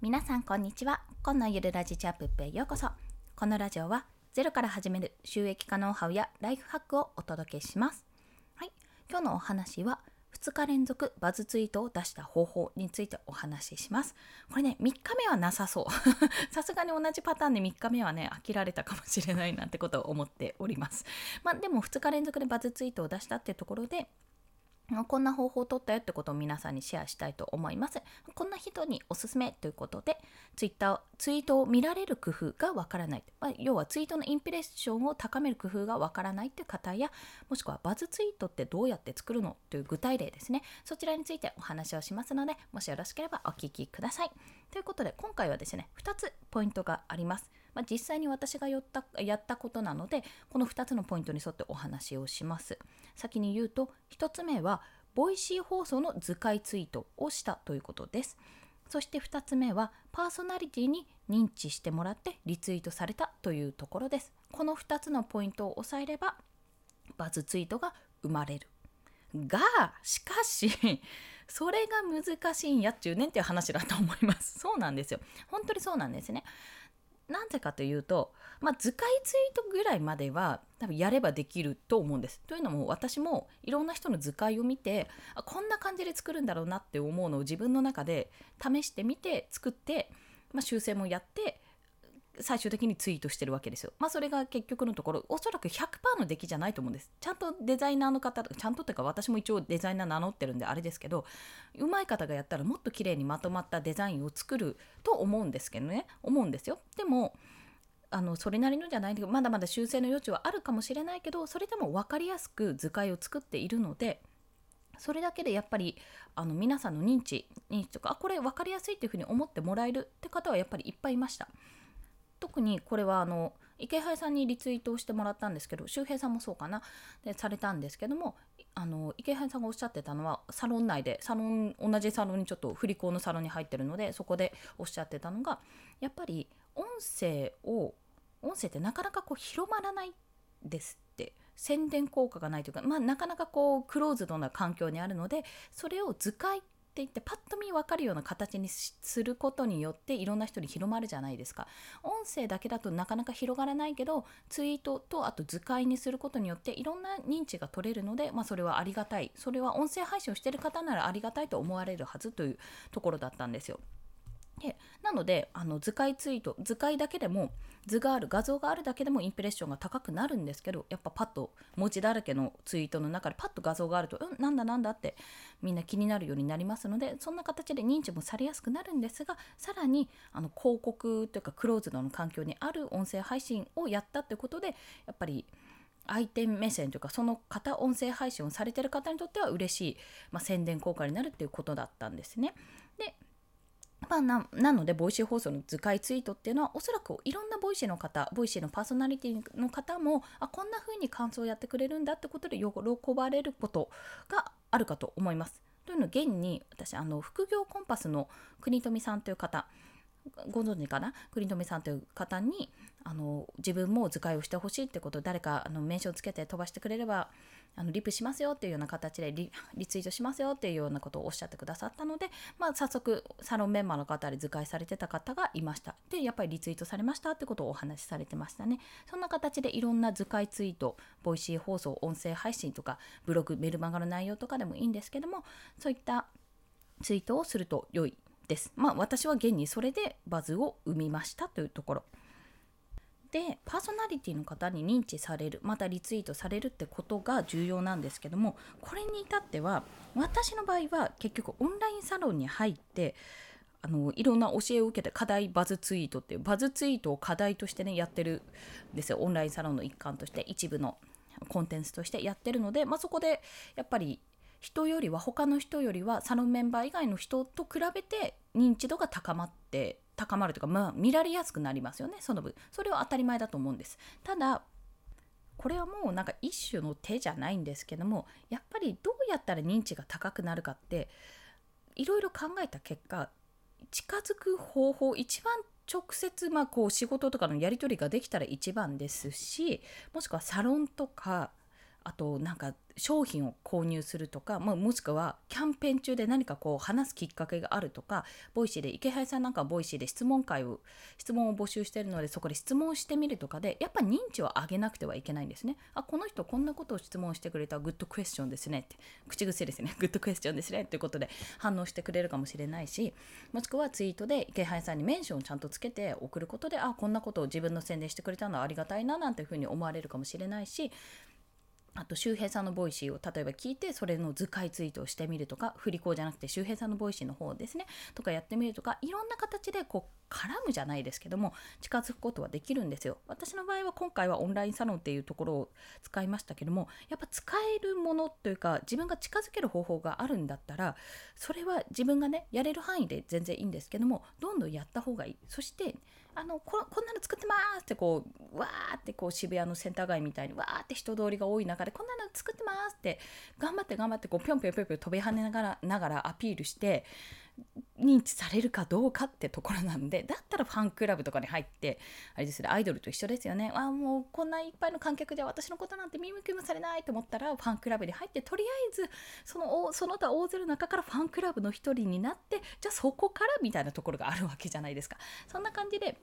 皆さんこんにちは今のゆるラジチャップへようこそこのラジオはゼロから始める収益化ノウハウやライフハックをお届けしますはい今日のお話は2日連続バズツイートを出した方法についてお話しします。これね、3日目はなさそう。さすがに同じパターンで3日目はね、飽きられたかもしれないなんてことを思っております。まあでも2日連続でバズツイートを出したってところで、こんな方法を取ったよってことを皆さんにシェアしたいと思います。こんな人におすすめということで、ツイッター、ツイートを見られる工夫がわからない。まあ、要はツイートのインプレッションを高める工夫がわからないという方や、もしくはバズツイートってどうやって作るのという具体例ですね。そちらについてお話をしますので、もしよろしければお聞きください。ということで、今回はですね、2つポイントがあります。まあ、実際に私がやったやったことなのでこの2つのポイントに沿ってお話をします先に言うと1つ目はボイシー放送の図解ツイートをしたということです。そして2つ目はパーソナリティに認知してもらってリツイートされたというところです。この2つのポイントを押さえればバズツイートが生まれる。がしかし それが難しいんやっちゅうねんっていう話だと思います。そうなんですよ。本当にそうなんですね。なぜかというと、まあ、図解ツイートぐらいまでは多分やればできると思うんです。というのも私もいろんな人の図解を見てあこんな感じで作るんだろうなって思うのを自分の中で試してみて作って、まあ、修正もやって最終的にツイートしてるわけですよ。まあそれが結局のところおそらく100%の出来じゃないと思うんです。ちゃんとデザイナーの方ちゃんとっていうか私も一応デザイナー名乗ってるんであれですけど上手い方がやったらもっと綺麗にまとまったデザインを作ると思うんですけどね思うんですよ。でもあのそれなりのじゃないけどまだまだ修正の余地はあるかもしれないけどそれでも分かりやすく図解を作っているのでそれだけでやっぱりあの皆さんの認知認知とかあこれ分かりやすいっていうふうに思ってもらえるって方はやっぱりいっぱいいました。特にこれはあの池原さんにリツイートをしてもらったんですけど周平さんもそうかな？でされたんですけどもあの池原さんがおっしゃってたのはサロン内でサロン同じサロンにちょっと振り子のサロンに入ってるのでそこでおっしゃってたのがやっぱり音声を音声ってなかなかこう広まらないですって宣伝効果がないというか、まあ、なかなかこうクローズドな環境にあるのでそれを図解っていってパッと見分かるような形にすることによっていろんな人に広まるじゃないですか音声だけだとなかなか広がらないけどツイートとあと図解にすることによっていろんな認知が取れるので、まあ、それはありがたいそれは音声配信をしてる方ならありがたいと思われるはずというところだったんですよ。でなのであの図解ツイート図解だけでも図がある画像があるだけでもインプレッションが高くなるんですけどやっぱパッと文字だらけのツイートの中でパッと画像があるとうんなんだなんだってみんな気になるようになりますのでそんな形で認知もされやすくなるんですがさらにあの広告というかクローズドの環境にある音声配信をやったってことでやっぱり相手目線というかその方音声配信をされてる方にとっては嬉しい、まあ、宣伝効果になるっていうことだったんですね。でまあ、ななのでボイシー放送の図解ツイートっていうのはおそらくいろんなボイシーの方ボイシーのパーソナリティの方もあこんな風に感想をやってくれるんだってことで喜ばれることがあるかと思います。というの現に私あの副業コンパスの国富さんという方ご存知かな？国富さんという方にあの自分も図解をしてほしいってことを誰かあの名称つけて飛ばしてくれればあのリプしますよっていうような形で リツイートしますよっていうようなことをおっしゃってくださったので、まあ、早速サロンメンバーの方で図解されてた方がいました。でやっぱりリツイートされましたってことをお話しされてましたね。そんな形でいろんな図解ツイートボイシー放送音声配信とかブログメルマガの内容とかでもいいんですけどもそういったツイートをすると良いです。まあ私は現にそれでバズを生みましたというところ。でパーソナリティの方に認知されるまたリツイートされるってことが重要なんですけどもこれに至っては私の場合は結局オンラインサロンに入ってあのいろんな教えを受けて課題バズツイートっていうバズツイートを課題としてねやってるんですよ。オンラインサロンの一環として一部のコンテンツとしてやってるので、まあ、そこでやっぱり人よりは他の人よりはサロンメンバー以外の人と比べて認知度が高まって高まるというか、まあ、見られやすくなりますよね。その分それは当たり前だと思うんです。ただこれはもうなんか一種の手じゃないんですけどもやっぱりどうやったら認知が高くなるかっていろいろ考えた結果近づく方法一番直接まあこう仕事とかのやり取りができたら一番ですしもしくはサロンとかあとなんか商品を購入するとか、まあ、もしくはキャンペーン中で何かこう話すきっかけがあるとかボイシーで池原さんなんかはボイシーで質問会を質問を募集してるのでそこで質問してみるとかでやっぱ認知を上げなくてはいけないんですね。あこの人こんなことを質問してくれたグッドクエスチョンですねって口癖ですね。グッドクエスチョンですねということで反応してくれるかもしれないしもしくはツイートで池原さんにメンションをちゃんとつけて送ることであこんなことを自分の宣伝してくれたのはありがたいななんていうふうに思われるかもしれないしあと周平さんのボイシーを例えば聞いてそれの図解ツイートをしてみるとか振り子じゃなくて周平さんのボイシーの方ですねとかやってみるとかいろんな形でこう絡むじゃないですけども近づくことはできるんですよ。私の場合は今回はオンラインサロンっていうところを使いましたけどもやっぱ使えるものというか自分が近づける方法があるんだったらそれは自分がねやれる範囲で全然いいんですけどもどんどんやった方がいい。そしてあのここんなの作ってますってこうわーってこう渋谷のセンター街みたいにわーって人通りが多い中でこんなの作ってますって頑張って頑張ってこうぴょんぴょんぴょんぴょん飛び跳ねながらながらアピールして認知されるかどうかってところなんでだったらファンクラブとかに入ってあれですねアイドルと一緒ですよねあもうこんないっぱいの観客で私のことなんて見向きもされないと思ったらファンクラブに入ってとりあえずそのその他大勢の中からファンクラブの一人になってじゃあそこからみたいなところがあるわけじゃないですかそんな感じで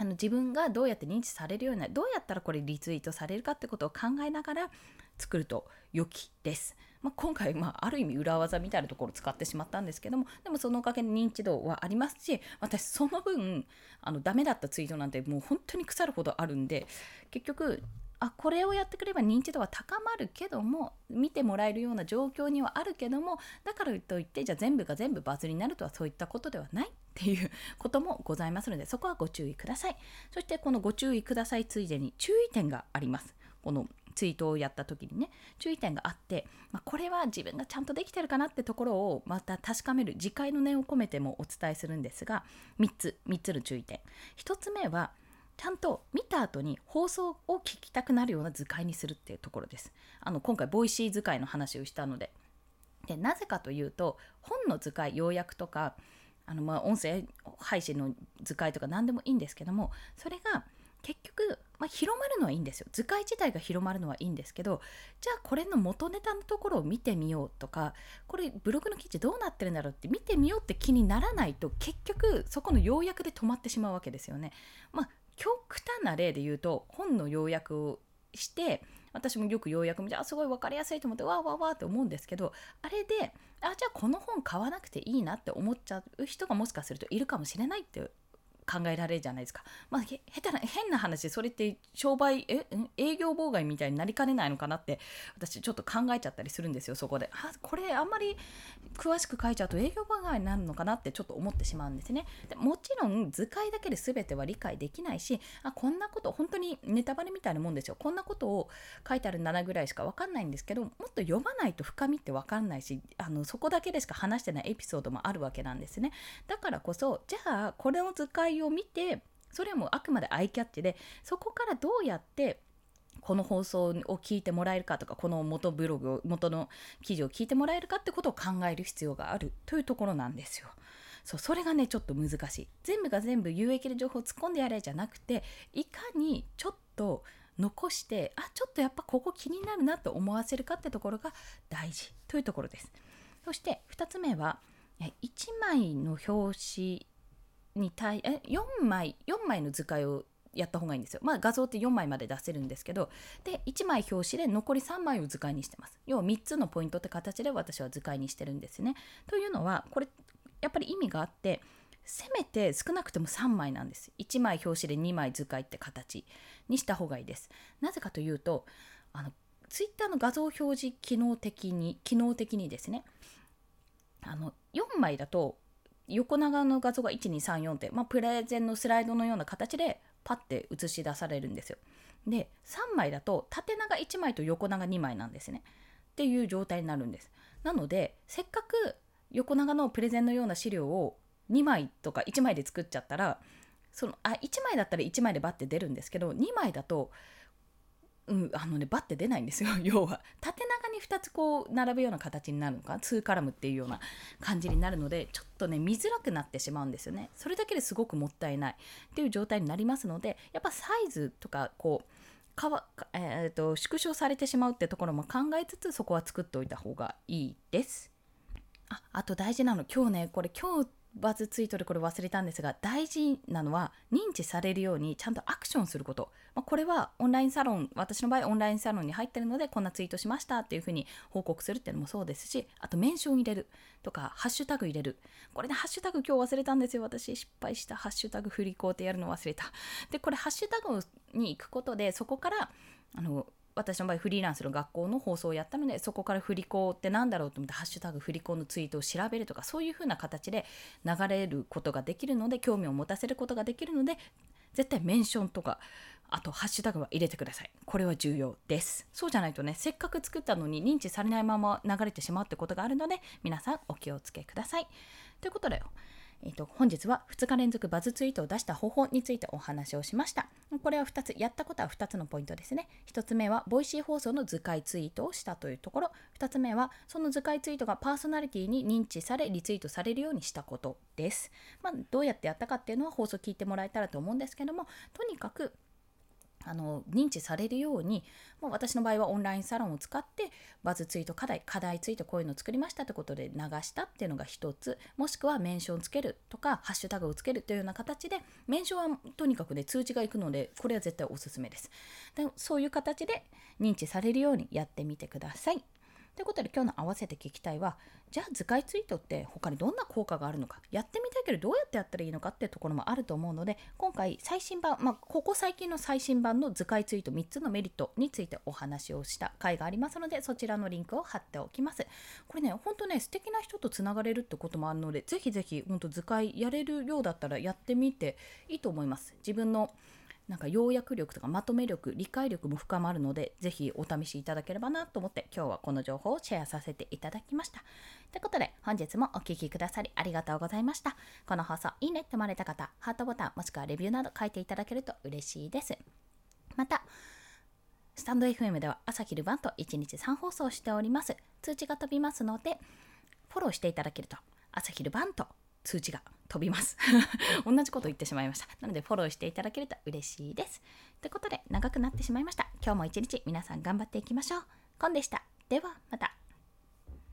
あの自分がどうやって認知されるようになるどうやったらこれリツイートされるかってことを考えながら作ると良きです。まあ、今回、まあ、ある意味裏技みたいなところを使ってしまったんですけどもでもそのおかげで認知度はありますし私その分あのダメだったツイートなんてもう本当に腐るほどあるんで結局あこれをやってくれば認知度は高まるけども見てもらえるような状況にはあるけどもだからといってじゃあ全部が全部バズりになるとはそういったことではないっていうこともございますのでそこはご注意ください。そしてこのご注意くださいついでに注意点があります。このツイートをやった時にね注意点があって、まあ、これは自分がちゃんとできてるかなってところをまた確かめる自戒の念を込めてもお伝えするんですが3つ3つの注意点。1つ目はちゃんと見た後に放送を聞きたくなるような図解にするっていうところです。あの今回ボイシー図解の話をしたので。でなぜかというと本の図解要約とかあのまあ音声配信の図解とか何でもいいんですけどもそれが結局、まあ、広まるのはいいんですよ図解自体が広まるのはいいんですけどじゃあこれの元ネタのところを見てみようとかこれブログの記事どうなってるんだろうって見てみようって気にならないと結局そこの要約で止まってしまうわけですよね。まあ極端な例で言うと本の要約をして私もよく要約見てあすごい分かりやすいと思ってわーわーわーって思うんですけどあれであじゃあこの本買わなくていいなって思っちゃう人がもしかするといるかもしれないって考えられるじゃないですか。まあ、下手な変な話それって商売え営業妨害みたいになりかねないのかなって私ちょっと考えちゃったりするんですよそこで。あこれあんまり詳しく書いちゃうと営業妨害になるのかなってちょっと思ってしまうんですね。でもちろん図解だけで全ては理解できないしあこんなこと本当にネタバレみたいなもんですよ。こんなことを書いてある7ぐらいしか分かんないんですけどもっと読まないと深みって分かんないしあのそこだけでしか話してないエピソードもあるわけなんですね。だからこそじゃあこれの図解を見てそれはもうあくまでアイキャッチでそこからどうやってこの放送を聞いてもらえるかとかこの元ブログを元の記事を聞いてもらえるかってことを考える必要があるというところなんですよ。そうそれがねちょっと難しい。全部が全部有益な情報を突っ込んでやれじゃなくていかにちょっと残してあちょっとやっぱここ気になるなと思わせるかってところが大事。というところです。そして2つ目は1枚の表紙に対え4枚4枚の図解をやった方がいいんですよ。まあ画像って4枚まで出せるんですけど、で、1枚表紙で残り3枚を図解にしてます。要は3つのポイントって形で私は図解にしてるんですね。というのは、これやっぱり意味があって、せめて少なくても3枚なんです。1枚表紙で2枚図解って形にした方がいいです。なぜかというと、あの、ツイッターの画像表示機能的に、機能的にですね、あの、4枚だと横長の画像が1234って、まあ、プレゼンのスライドのような形でパッて映し出されるんですよ。で3枚だと縦長1枚と横長2枚なんですね。っていう状態になるんです。なのでせっかく横長のプレゼンのような資料を2枚とか1枚で作っちゃったらそのあ1枚だったら1枚でバッて出るんですけど2枚だとうん、あのねバッて出ないんですよ。要は。縦長に2つこう並ぶような形になるのか2カラムっていうような感じになるのでちょっとね見づらくなってしまうんですよね。それだけですごくもったいない。っていう状態になりますのでやっぱサイズとかこうかわ、えーと、縮小されてしまうってところも考えつつそこは作っておいた方がいいです。ああと大事なの。今日ねこれ今日バズツイートでこれ忘れたんですが大事なのは認知されるようにちゃんとアクションすること、まあ、これはオンラインサロン私の場合オンラインサロンに入ってるのでこんなツイートしましたっていうふうに報告するっていうのもそうですしあとメンション入れるとかハッシュタグ入れる。これねハッシュタグ今日忘れたんですよ私。失敗した。ハッシュタグ振り子ってやるの忘れた。でこれハッシュタグに行くことでそこからあの私の場合フリーランスの学校の放送をやったのでそこから振り子って何だろうと思ってハッシュタグ振り子のツイートを調べるとかそういう風な形で流れることができるので興味を持たせることができるので絶対メンションとかあとハッシュタグは入れてください。これは重要です。そうじゃないとねせっかく作ったのに認知されないまま流れてしまうってことがあるので皆さんお気をつけください。ということでえーと、本日は2日連続バズツイートを出した方法についてお話をしました。これは2つ、やったことは2つのポイントですね。1つ目は、ボイシー放送の図解ツイートをしたというところ。2つ目は、その図解ツイートがパーソナリティに認知され、リツイートされるようにしたことです。まあ、どうやってやったかっていうのは放送聞いてもらえたらと思うんですけども、とにかくあの認知されるようにまあ私の場合はオンラインサロンを使ってバズツイート課題課題ツイートこういうのを作りましたってことで流したっていうのが一つもしくはメンションつけるとかハッシュタグをつけるというような形でメンションはとにかくね通知がいくのでこれは絶対おすすめです。でそういう形で認知されるようにやってみてください。ということで今日の合わせて聞きたいはじゃあ図解ツイートって他にどんな効果があるのかやってみたいけどどうやってやったらいいのかっていうところもあると思うので今回最新版、まあ、ここ最近の最新版の図解ツイート3つのメリットについてお話をした回がありますのでそちらのリンクを貼っておきます。これねほんとね素敵な人とつながれるってこともあるのでぜひぜひほんと図解やれるようだったらやってみていいと思います。自分のなんか要約力とかまとめ力理解力も深まるのでぜひお試しいただければなと思って今日はこの情報をシェアさせていただきました。ということで本日もお聴きくださりありがとうございました。この放送いいねって思われた方ハートボタンもしくはレビューなど書いていただけると嬉しいです。またスタンド FM では朝昼晩と1日3放送しております。通知が飛びますのでフォローしていただけると朝昼晩と通知が飛びます。同じこと言ってしまいました。なのでフォローしていただけると嬉しいです。ということで長くなってしまいました。今日も一日皆さん頑張っていきましょう。コンでした。ではまた。